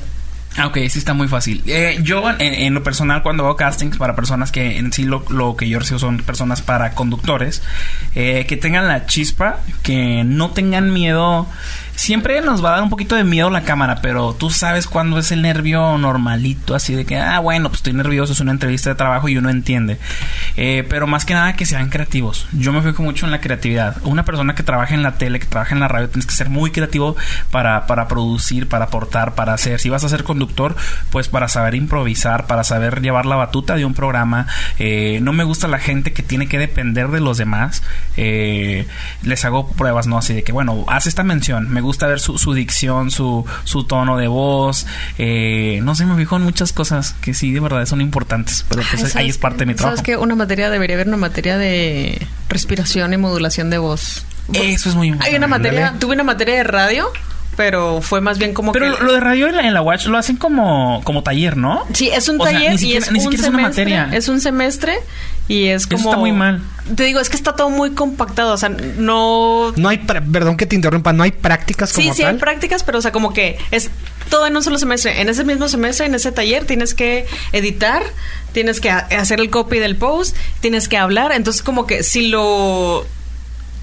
Ah, ok, sí está muy fácil. Eh, yo, en, en lo personal, cuando hago castings para personas que en sí lo, lo que yo recibo son personas para conductores, eh, que tengan la chispa, que no tengan miedo. Siempre nos va a dar un poquito de miedo la cámara, pero tú sabes cuándo es el nervio normalito, así de que, ah, bueno, pues estoy nervioso, es una entrevista de trabajo y uno entiende. Eh, pero más que nada que sean creativos. Yo me fijo mucho en la creatividad. Una persona que trabaja en la tele, que trabaja en la radio, tienes que ser muy creativo para, para producir, para aportar, para hacer. Si vas a ser conductor, pues para saber improvisar, para saber llevar la batuta de un programa. Eh, no me gusta la gente que tiene que depender de los demás. Eh, les hago pruebas, ¿no? Así de que, bueno, haz esta mención. Me gusta ver su, su dicción, su, su tono de voz. Eh, no sé, me fijo en muchas cosas que sí, de verdad, son importantes. Pero pues Ay, ahí ¿sabes es parte de mi trabajo. ¿Sabes qué? Una materia debería haber una materia de respiración y modulación de voz. Eso es muy importante. Hay una materia, tuve una materia de radio, pero fue más bien como Pero que... lo, lo de radio en la, en la Watch lo hacen como, como taller, ¿no? Sí, es un O sea, taller y es ni un siquiera es una materia. Es un semestre y es Eso como... está muy mal. Te digo, es que está todo muy compactado, o sea, no... No hay, perdón que te interrumpa, no hay prácticas como Sí, sí tal. hay prácticas, pero o sea, como que es todo en un solo semestre. En ese mismo semestre, en ese taller, tienes que editar, tienes que ha- hacer el copy del post, tienes que hablar. Entonces, como que si lo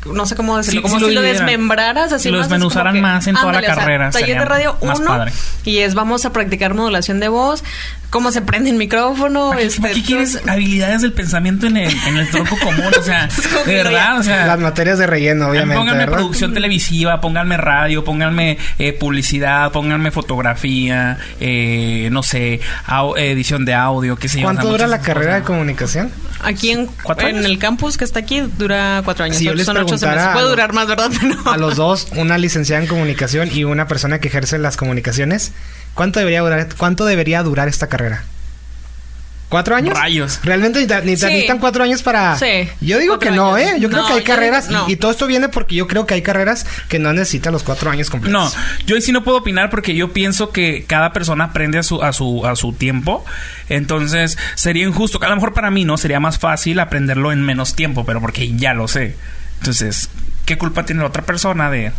no sé cómo decirlo, Sí, como si lo si lo dividieran. desmembraras así Si lo desmenuzaran que, más en toda la ándale, o sea, carrera, taller de radio más 1 padre. y es vamos a practicar modulación de voz, cómo se prende el micrófono, ¿Para qué, este, para qué quieres habilidades del pensamiento en el, en el tronco común? O sea, de verdad, o sea... Las materias de relleno, obviamente, Pónganme ¿verdad? producción televisiva, pónganme radio, pónganme eh, publicidad, pónganme fotografía, eh, no sé, edición de audio, qué sé yo. ¿Cuánto dura la carrera de comunicación? Aquí en, ¿Cuatro en el campus que está aquí dura cuatro años. Si yo les Son ocho semestres. a Puede los- durar más, ¿verdad? Pero- A los dos, una licenciada en comunicación y una persona que ejerce las comunicaciones, ¿cuánto debería durar, cuánto debería durar esta carrera? ¿Cuatro años? Rayos. Realmente Sí. necesitan cuatro años para. Sí, Yo digo cuatro que no, años. ¿eh? Yo creo No, que hay carreras. no. y, y todo esto viene porque yo creo que hay carreras que no necesitan los cuatro años No, completos. yo ahí sí no puedo opinar porque yo pienso que cada persona aprende a su, a su, a su tiempo. Entonces, sería injusto. que A lo mejor para mí no sería más fácil aprenderlo en menos tiempo, pero porque ya lo sé. Entonces, ¿qué culpa tiene la otra persona de,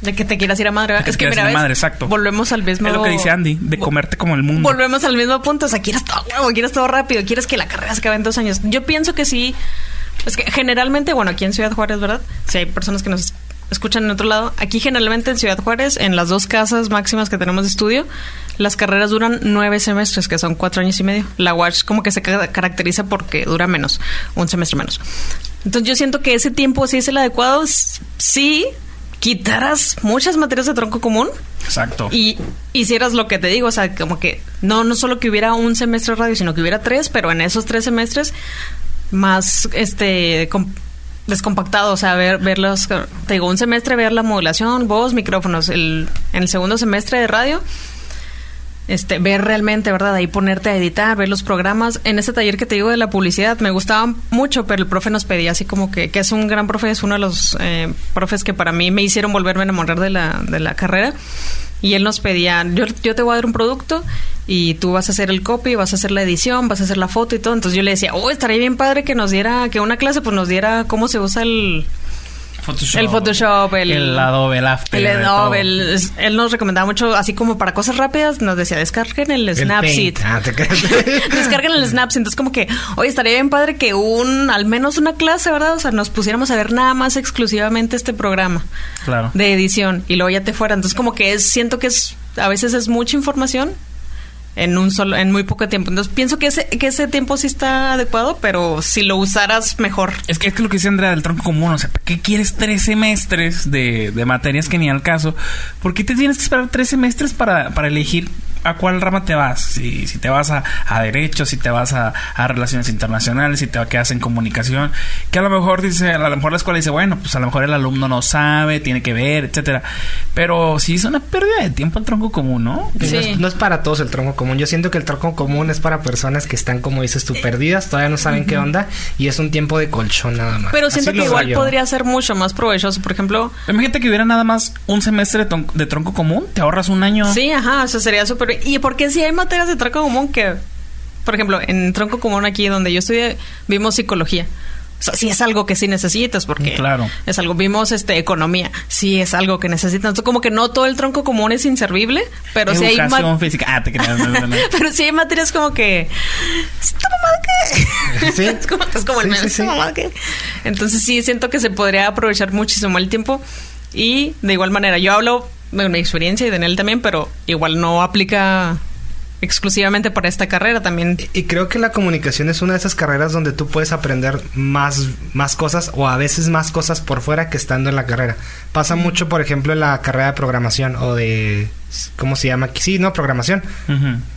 De que te quieras ir a madre. Es que mira, ir a ¿ves? madre? Exacto. Volvemos al mismo... Es lo que dice Andy, de comerte como el mundo. Volvemos al mismo punto. O sea, quieres todo huevo, quieres todo rápido, quieres que la carrera se acabe en dos años. Yo pienso que sí. Es que generalmente, bueno, aquí en Ciudad Juárez, ¿verdad? Si hay personas que nos escuchan en otro lado. Aquí generalmente en Ciudad Juárez, en las dos casas máximas que tenemos de estudio, las carreras duran nueve semestres, que son cuatro años y medio. La WASH como que se ca- caracteriza porque dura menos, un semestre menos. Entonces yo siento que ese tiempo sí es el adecuado. s- Si quitaras muchas materias de tronco común, Exacto. y hicieras lo que te digo, o sea, como que no, no solo que hubiera un semestre de radio, sino que hubiera tres, pero en esos tres semestres más este com- descompactado, o sea, ver, ver los, te digo, un semestre ver la modulación, voz, micrófonos, el, en el segundo semestre de radio, este, ver realmente, ¿verdad? Ahí ponerte a editar, ver los programas. En ese taller que te digo de la publicidad, me gustaba mucho, pero el profe nos pedía así como que, que es un gran profe, es uno de los eh, profes que para mí me hicieron volverme a enamorar de la, de la carrera. Y él nos pedía, yo, yo te voy a dar un producto y tú vas a hacer el copy, vas a hacer la edición, vas a hacer la foto y todo. Entonces yo le decía, oh, estaría bien padre que nos diera, que una clase pues nos diera cómo se usa el, Photoshop. El Photoshop, el, El Adobe, el After. el Adobe, el- él nos recomendaba mucho, así como para cosas rápidas, nos decía, descarguen el, Snapseed. Ah. Descarguen el Snapseed. Entonces, como que, oye, estaría bien padre que un, al menos una clase, ¿verdad? O sea, nos pusiéramos a ver nada más exclusivamente este programa Claro. de edición y luego ya te fuera. Entonces, como que es, siento que es, a veces es mucha información en un solo, en muy poco tiempo. Entonces, pienso que ese, que ese tiempo sí está adecuado, pero si lo usaras mejor. Es que es que lo que dice Andrea del tronco común, o sea, ¿para qué quieres tres semestres de, de materias que ni al caso? ¿Por qué te tienes que esperar tres semestres para, para elegir a cuál rama te vas? Si, si te vas a, a Derecho, si te vas a, a Relaciones Internacionales, si te quedas en Comunicación, que a lo mejor dice, a lo mejor la escuela dice, bueno, pues a lo mejor el alumno no sabe, tiene que ver, etcétera. Pero sí es una pérdida de tiempo el tronco común, ¿no? No, Sí. es, no es para todos el tronco común. Yo siento que el tronco común es para personas que están, como dices tú, perdidas, todavía no saben qué onda y es un tiempo de colchón nada más. Pero Así siento que igual yo. podría ser mucho más provechoso. Por ejemplo, Imagínate que hubiera nada más un semestre de, tronco común, te ahorras un año. Sí, ajá, eso sería súper... Y porque si hay materias de tronco común que, por ejemplo, en tronco común aquí donde yo estudié, vimos psicología. O sea, sí es algo que sí necesitas porque Claro. es algo. Vimos este economía, sí es algo que necesitas. Entonces, como que no todo el tronco común es inservible, pero sí hay Educación física. Ah, te creas. no, no, no. pero sí hay materias como que ¿Esta mamada qué? Sí. es como, es como el Sí, meme, sí, ¿esta sí. mamada qué? Entonces sí siento que se podría aprovechar muchísimo el tiempo y de igual manera yo hablo de mi experiencia y de él también, pero igual no aplica exclusivamente para esta carrera también. Y creo que la comunicación es una de esas carreras donde tú puedes aprender más, más cosas o a veces más cosas por fuera que estando en la carrera. Pasa mucho, por ejemplo, en la carrera de programación o de... ¿Cómo se llama? Sí, no, programación.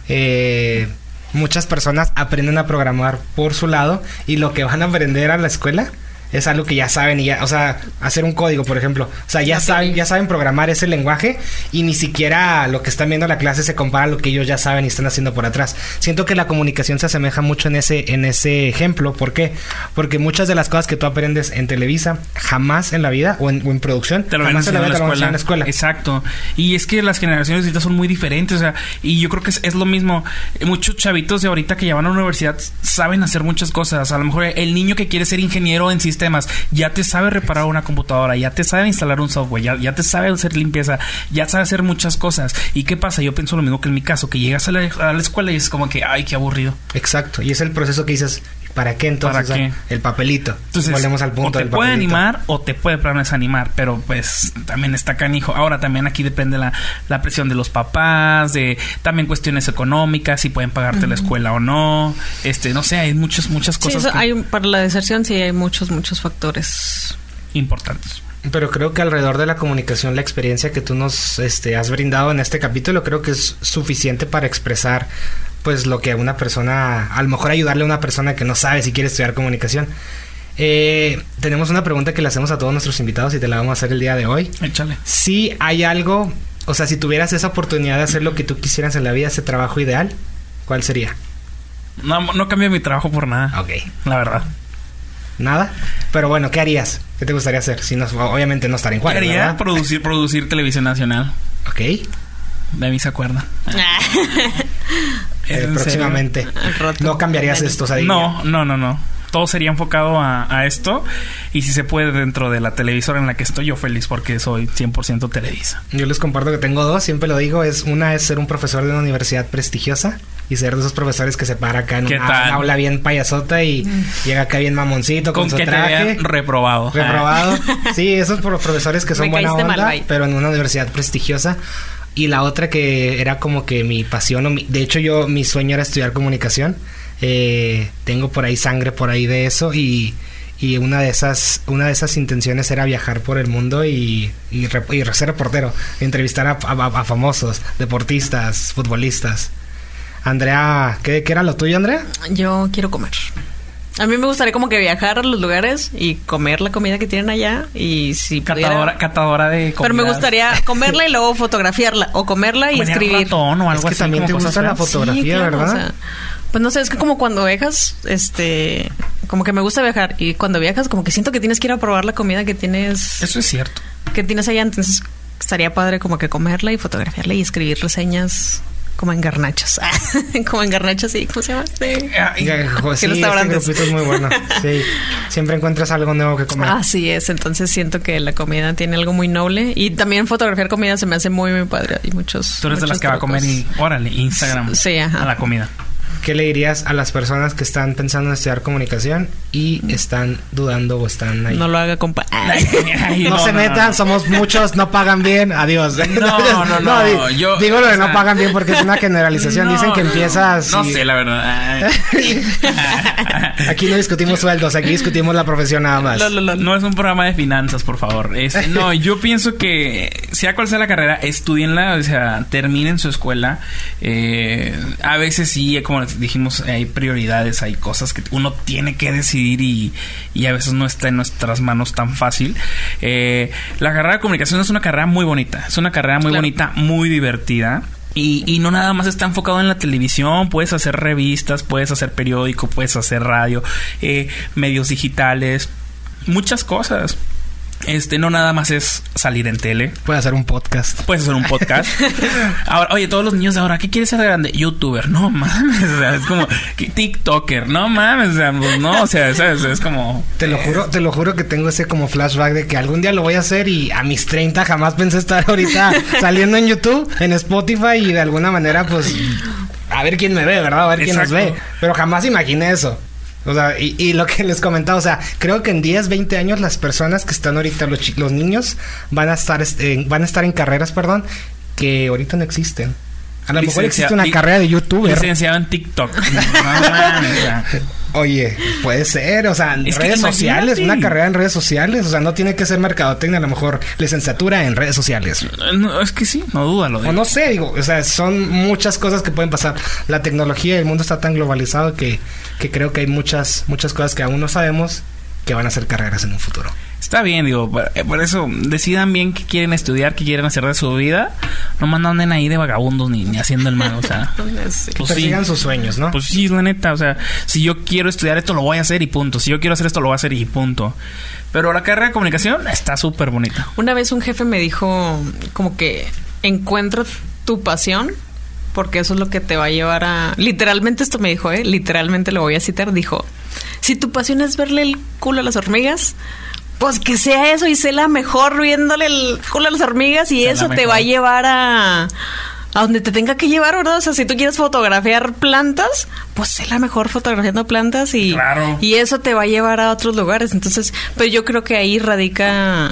Eh, muchas personas aprenden a programar por su lado y lo que van a aprender a la escuela es algo que ya saben y ya, o sea, hacer un código, por ejemplo, o sea, ya saben, ya saben programar ese lenguaje y ni siquiera lo que están viendo en la clase se compara a lo que ellos ya saben y están haciendo por atrás. Siento que la comunicación se asemeja mucho en ese en ese ejemplo, ¿por qué? Porque muchas de las cosas que tú aprendes en Televisa jamás en la vida o en, o en producción, Te lo jamás en la enseñar en vida la escuela. en la escuela. Exacto. Y es que las generaciones ahorita son muy diferentes. O sea, y yo creo que es, es lo mismo. Muchos chavitos de ahorita que ya van a la universidad saben hacer muchas cosas. A lo mejor el niño que quiere ser ingeniero en sistemas ya te sabe reparar una computadora, ya te sabe instalar un software, ya, ya te sabe hacer limpieza, ya sabe hacer muchas cosas. ¿Y qué pasa? Yo pienso lo mismo que en mi caso, que llegas a la, a la escuela y es como que, ay, qué aburrido. Exacto, y es el proceso que dices, ¿para qué entonces? ¿Para qué? El papelito. Entonces, Volvemos al punto o te del puede papelito. animar o te puede plano desanimar, pero pues también está canijo. Ahora también aquí depende la, la presión de los papás, de también cuestiones económicas, si pueden pagarte la escuela o no. Este, no sé, hay muchas, muchas Sí, cosas eso que- hay, para la deserción sí hay muchos, muchos factores. importantes. Pero creo que alrededor de la comunicación, la experiencia que tú nos este, has brindado en este capítulo, creo que es suficiente para expresar pues lo que una persona, a lo mejor ayudarle a una persona que no sabe si quiere estudiar comunicación. Eh, tenemos una pregunta que le hacemos a todos nuestros invitados y te la vamos a hacer el día de hoy. Échale. Si hay algo, o sea, si tuvieras esa oportunidad de hacer lo que tú quisieras en la vida, ese trabajo ideal, ¿cuál sería? No, no cambio mi trabajo por nada, Ok. la verdad. Nada. Pero bueno, ¿qué harías? ¿Qué te gustaría hacer? Si no, obviamente no estar en Juárez, Quería ¿verdad? producir, producir televisión nacional. Ok. De mí se acuerdan. ¿Es Eh, próximamente. No cambiarías esto, o sea, No, no, no, no. Todo sería enfocado a, a esto. Y si se puede dentro de la televisora en la que estoy, yo feliz porque soy 100% Televisa. Yo les comparto que tengo dos, siempre lo digo, es una es ser un profesor de una universidad prestigiosa y ser de esos profesores que se para acá en ¿Qué una, aula bien payasota y llega acá bien mamoncito con, Con su que traje. reprobado. reprobado. Sí, esos pro- profesores que son Me buena onda, mal, pero en una universidad prestigiosa. Y la otra que era como que mi pasión, o mi- de hecho yo, mi sueño era estudiar comunicación. Eh, tengo por ahí sangre por ahí de eso y, y una de esas una de esas intenciones era viajar por el mundo y, y, y ser reportero, entrevistar a, a- a famosos, deportistas, futbolistas. Andrea, ¿qué, qué era lo tuyo, Andrea? Yo quiero comer. A mí me gustaría como que viajar a los lugares y comer la comida que tienen allá y si pudiera- Catadora, catadora de Pero me gustaría comerla y luego fotografiarla o comerla y Comer escribir. ratón o Es algo que así. también te gusta la fotografía, claro, ¿verdad? o sea, pues no sé, es que como cuando viajas, este, como que me gusta viajar y cuando viajas como que siento que tienes que ir a probar la comida que tienes, Eso es cierto. que tienes allá, entonces estaría padre como que comerla y fotografiarla y escribir reseñas como en garnachos. como en garnachos, sí. ¿Cómo se llama? Sí. Ya, jo- sí, restaurantes. este grupito es muy bueno. Sí, siempre encuentras algo nuevo que comer. Así es, entonces siento que la comida tiene algo muy noble y también fotografiar comida se me hace muy muy padre. Hay muchos. Tú eres de las que va a comer y órale, Instagram. Sí, ajá. A la comida. ¿Qué le dirías a las personas que están pensando en estudiar comunicación y están dudando o están ahí? No lo haga, compa. Ay, no, se metan, no. somos muchos, no pagan bien, adiós. No, no, no, yo- digo lo de no pagan bien porque es una generalización. No, Dicen que empiezas. No y- sé, la verdad. Aquí no discutimos sueldos, aquí discutimos la profesión nada más. No es un programa de finanzas, por favor. No, yo pienso que sea cual sea la carrera, estudienla, o sea, terminen su escuela. Eh, a veces sí, como dijimos, hay prioridades, hay cosas que uno tiene que decidir y, y a veces no está en nuestras manos tan fácil. Eh, la carrera de comunicación es una carrera muy bonita, es una carrera muy Claro. bonita, muy divertida. Y, y no nada más está enfocado en la televisión, puedes hacer revistas, puedes hacer periódico, puedes hacer radio, eh, medios digitales, muchas cosas. Este, no nada más es salir en tele. Puede hacer un podcast. Puedes hacer un podcast. Ahora, oye, todos los niños de ahora, ¿qué quieres ser de grande? Youtuber. No mames. O sea, es como TikToker. No mames. O sea, pues, no, o sea, es como. Te lo juro, te lo juro que tengo ese como flashback de que algún día lo voy a hacer y a mis 30 jamás pensé estar ahorita saliendo en YouTube, en Spotify y de alguna manera pues a ver quién me ve, ¿verdad? A ver quién nos Exacto. ve. Pero jamás imaginé eso. O sea, y, y lo que les comentaba, o sea, creo que en 10, 20 años las personas que están ahorita, los, los niños, van a estar este, van a estar en carreras, perdón, que ahorita no existen. A lo mejor existe una carrera de youtuber. Licenciado en TikTok. Oye, puede ser, o sea, en Es que redes sociales, una carrera en redes sociales, o sea, no tiene que ser mercadotecnia, a lo mejor licenciatura en redes sociales. No, es que sí, no dúdalo. O no sé, digo, o sea, son muchas cosas que pueden pasar. La tecnología y el mundo está tan globalizado que, que creo que hay muchas, muchas cosas que aún no sabemos que van a ser carreras en un futuro. Está bien, digo, por, eh, por eso decidan bien qué quieren estudiar, qué quieren hacer de su vida. No anden ahí de vagabundos ni, ni haciendo el mal, o sea. Sí. Pues sí. Persigan sus sueños, ¿no? Pues sí, la neta, o sea, si yo quiero estudiar esto, lo voy a hacer y punto. Si yo quiero hacer esto, lo voy a hacer y punto. Pero la carrera de comunicación está súper bonita. Una vez un jefe me dijo como que encuentra tu pasión porque eso es lo que te va a llevar a... Literalmente esto me dijo, ¿eh? Literalmente lo voy a citar. Dijo, si tu pasión es verle el culo a las hormigas, pues que sea eso y sé la mejor viéndole el culo a las hormigas y eso te va a llevar a... A donde te tenga que llevar, ¿verdad? O sea, si tú quieres fotografiar plantas, pues sé la mejor fotografiando plantas y, Claro. y eso te va a llevar a otros lugares. Entonces, pues yo creo que ahí radica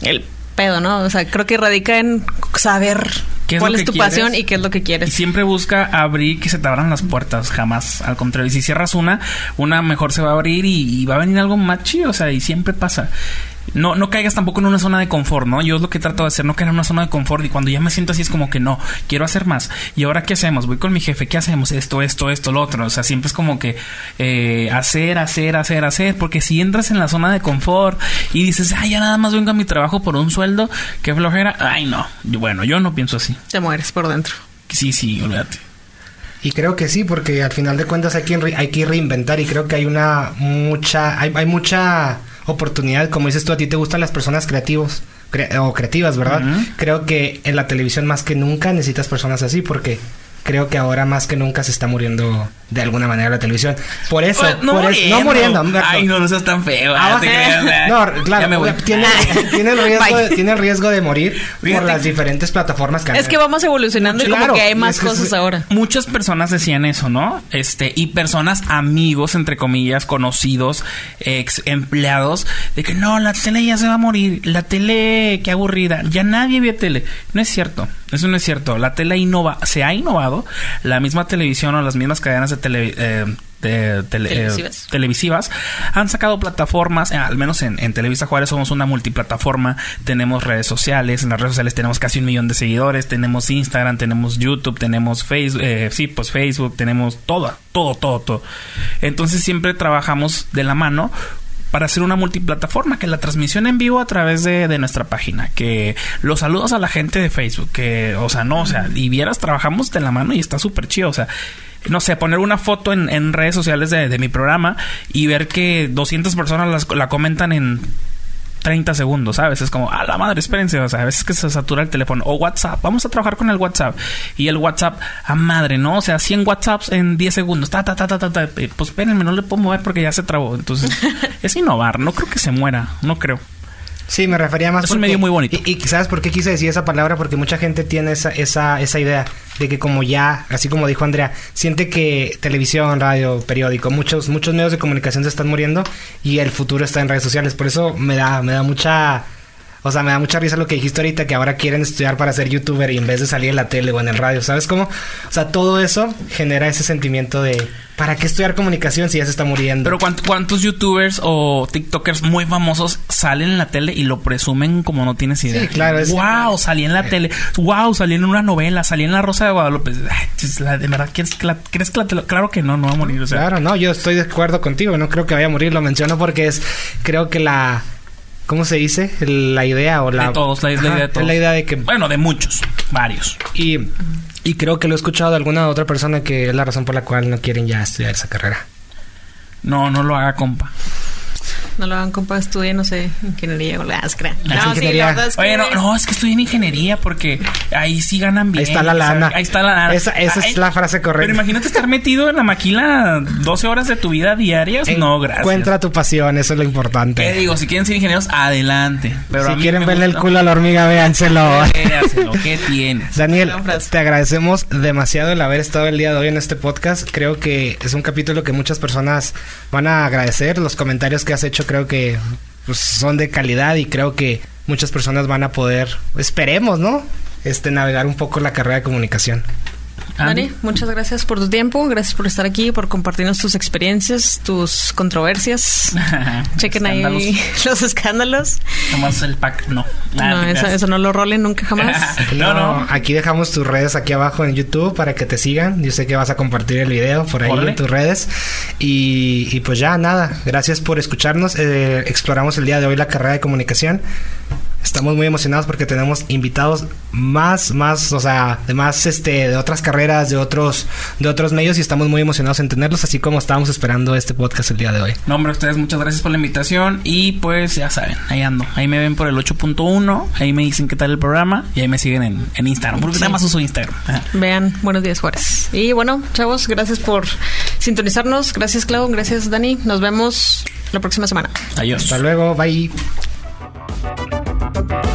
el pedo, ¿no? O sea, creo que radica en saber ¿Qué es cuál es tu quieres? pasión y qué es lo que Y quieres. siempre busca abrir que se te abran las puertas, jamás. Al contrario, y si cierras una, una mejor se va a abrir y, y va a venir algo más chido, o sea, y siempre pasa. No, no caigas tampoco en una zona de confort, ¿no? Yo es lo que trato de hacer, no caer en una zona de confort y cuando ya me siento así es como que no, quiero hacer más. ¿Y ahora qué hacemos? Voy con mi jefe, ¿qué hacemos? Esto, esto, esto, lo otro. O sea, siempre es como que eh, hacer, hacer, hacer, hacer, porque si entras en la zona de confort y dices, ay, ya nada más vengo a mi trabajo por un sueldo, qué flojera, ay, no. Yo- Bueno, yo no pienso así. Te mueres por dentro. Sí, sí, olvídate. Y creo que sí, porque al final de cuentas hay que, re- hay que reinventar y creo que hay una mucha, hay, hay mucha oportunidad, como dices tú, a ti te gustan las personas creativos cre- o creativas, ¿verdad? Creo que en la televisión más que nunca necesitas personas así porque creo que ahora más que nunca se está muriendo de alguna manera la televisión. Por eso, Pues, por no muriendo. Ay, no, no seas tan feo. Ah, ah, te creas, ah. No, claro, Ya me voy. tiene, tiene el riesgo de, tiene el riesgo de morir por las diferentes plataformas que han- Es que vamos evolucionando y Claro, como que hay y más es que cosas es- ahora. Muchas personas decían eso, ¿no? Este, y personas amigos, entre comillas, conocidos, ex empleados, de que no, la tele ya se va a morir, la tele, qué aburrida, ya nadie ve tele. No es cierto, eso no es cierto. La tele innova, se ha innovado, la misma televisión o las mismas cadenas de tele, eh, de tele- eh, Televisivas. han sacado plataformas, eh, al menos en, en Televisa Juárez somos una multiplataforma, tenemos redes sociales, en las redes sociales tenemos casi un millón de seguidores, tenemos Instagram, tenemos YouTube, tenemos Facebook, sí, pues Facebook, tenemos todo, todo, todo, todo. Entonces siempre trabajamos de la mano para hacer una multiplataforma, que la transmisión en vivo a través de, de nuestra página, que los saludos a la gente de Facebook, que, o sea, no, o sea, y vieras, trabajamos de la mano y está súper chido, o sea, no sé, poner una foto en, en redes sociales de, de mi programa y ver que 200 personas las- la comentan en 30 segundos, ¿sabes? Es como, a la madre, espérense, o sea, a veces que se satura el teléfono. O WhatsApp, vamos a trabajar con el WhatsApp. Y el WhatsApp, a madre, ¿no? O sea, 100 WhatsApps en 10 segundos. Ta, ta, ta, ta, ta, ta. Eh, Pues espérenme, no le puedo mover porque ya se trabó. Entonces, es innovar. No creo que se muera, no creo. Sí, me refería más Es un medio muy bonito. Y, y ¿sabes por qué quise decir esa palabra? Porque mucha gente tiene esa, esa, esa idea de que como ya, así como dijo Andrea, siente que televisión, radio, periódico, muchos, muchos medios de comunicación se están muriendo y el futuro está en redes sociales. Por eso me da, me da mucha... O sea, me da mucha risa lo que dijiste ahorita, que ahora quieren estudiar para ser youtuber y en vez de salir en la tele o en el radio, ¿sabes cómo? O sea, todo eso genera ese sentimiento de, ¿para qué estudiar comunicación si ya se está muriendo? Pero ¿cuánt- ¿cuántos youtubers o tiktokers muy famosos salen en la tele y lo presumen como no tienes idea? Sí, claro, es- Wow, salí en la tele. Wow, salí en una novela, salí en La Rosa de Guadalupe. Ay, ¿De verdad quieres que la, crees que la tele- Claro que no, no va a morir. O sea, Claro, no, yo estoy de acuerdo contigo, no creo que vaya a morir, lo menciono porque es, creo que la, ¿cómo se dice? La idea o la... de todos, la, la idea de todos. es la idea de que... Bueno, de muchos, varios. Y, y creo que lo he escuchado de alguna otra persona que es la razón por la cual no quieren ya estudiar esa carrera. No, no lo haga, compa. No lo hagan, compa, estudien, no sé, ingeniería o la crean. La No, sí, la verdad es que... Oye, no, no, es que estoy en ingeniería porque ahí sí ganan bien. Ahí está la lana. Ahí está la lana. Esa, esa es la frase Pero correcta. imagínate estar metido en la maquila 12 horas de tu vida diarias. No, gracias. Encuentra tu pasión, eso es lo importante. ¿Qué digo? Si quieren ser ingenieros, adelante. Pero a si mí quieren verle el culo a la hormiga, véanselo. Véaselo, ¿Qué tienes? Daniel, te agradecemos demasiado el haber estado el día de hoy en este podcast. Creo que es un capítulo que muchas personas van a agradecer. Los comentarios que has hecho creo que pues, son de calidad y creo que muchas personas van a poder, esperemos, ¿no? Este, navegar un poco la carrera de comunicación. Dani, muchas gracias por tu tiempo, gracias por estar aquí, por compartirnos tus experiencias, tus controversias. Chequen Escándalos. ahí los escándalos. Nomás el pack, no. Nada, no, te eso, eso no lo rolen nunca jamás. no, no. Aquí dejamos tus redes aquí abajo en YouTube para que te sigan. Yo sé que vas a compartir el video por ahí Órale. en tus redes. Y, y pues ya, nada. Gracias por escucharnos. Eh, exploramos el día de hoy la carrera de comunicación. Estamos muy emocionados porque tenemos invitados más, más, o sea, de más, este, de otras carreras, de otros, de otros medios y estamos muy emocionados en tenerlos, así como estábamos esperando este podcast el día de hoy. No, hombre, ustedes muchas gracias por la invitación y pues ya saben, ahí ando. Ahí me ven por el 8.1, ahí me dicen qué tal el programa y ahí me siguen en, en Instagram, porque nada más uso Instagram. Ajá. Vean, buenos días, Juárez. Y bueno, chavos, gracias por sintonizarnos. Gracias, Clau. Gracias, Dani. Nos vemos la próxima semana. Adiós. Hasta luego, bye. Thank you.